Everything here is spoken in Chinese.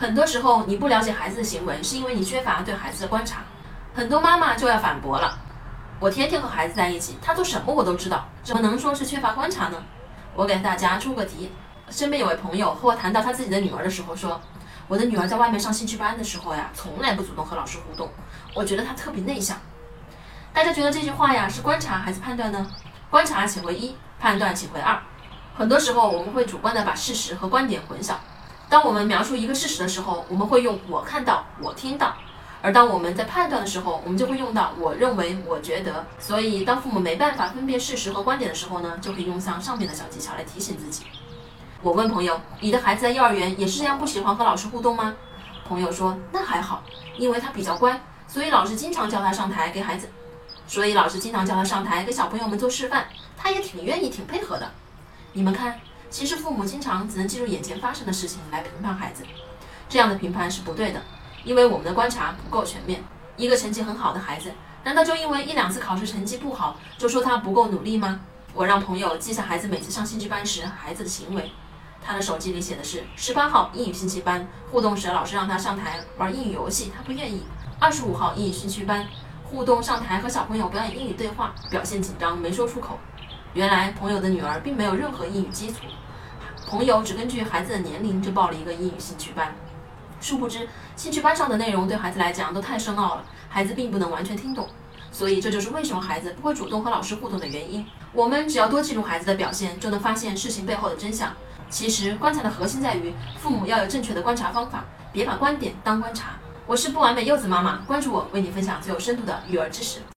很多时候你不了解孩子的行为，是因为你缺乏对孩子的观察。很多妈妈就要反驳了：我天天和孩子在一起，他做什么我都知道，怎么能说是缺乏观察呢？我给大家出个题：身边有位朋友和我谈到他自己的女儿的时候说，我的女儿在外面上兴趣班的时候呀，从来不主动和老师互动，我觉得她特别内向。大家觉得这句话呀是观察还是判断呢？观察请回一，判断请回二。很多时候我们会主观的把事实和观点混淆。当我们描述一个事实的时候，我们会用我看到、我听到；而当我们在判断的时候，我们就会用到我认为、我觉得。所以，当父母没办法分辨事实和观点的时候呢，就可以用上上面的小技巧来提醒自己。我问朋友：“你的孩子在幼儿园也是这样不喜欢和老师互动吗？”朋友说：“那还好，因为他比较乖，所以老师经常叫他上台给孩子，所以老师经常叫他上台给小朋友们做示范，他也挺愿意、挺配合的。你们看。”其实父母经常只能记住眼前发生的事情来评判孩子，这样的评判是不对的，因为我们的观察不够全面。一个成绩很好的孩子，难道就因为一两次考试成绩不好，就说他不够努力吗？我让朋友记下孩子每次上兴趣班时孩子的行为，他的手机里写的是：十八号英语兴趣班互动时，老师让他上台玩英语游戏，他不愿意；二十五号英语兴趣班互动上台和小朋友表演英语对话，表现紧张没说出口。原来朋友的女儿并没有任何英语基础，朋友只根据孩子的年龄就报了一个英语兴趣班，殊不知兴趣班上的内容对孩子来讲都太深奥了，孩子并不能完全听懂，所以这就是为什么孩子不会主动和老师互动的原因。我们只要多记录孩子的表现，就能发现事情背后的真相。其实观察的核心在于父母要有正确的观察方法，别把观点当观察。我是不完美柚子妈妈，关注我，为你分享最有深度的育儿知识。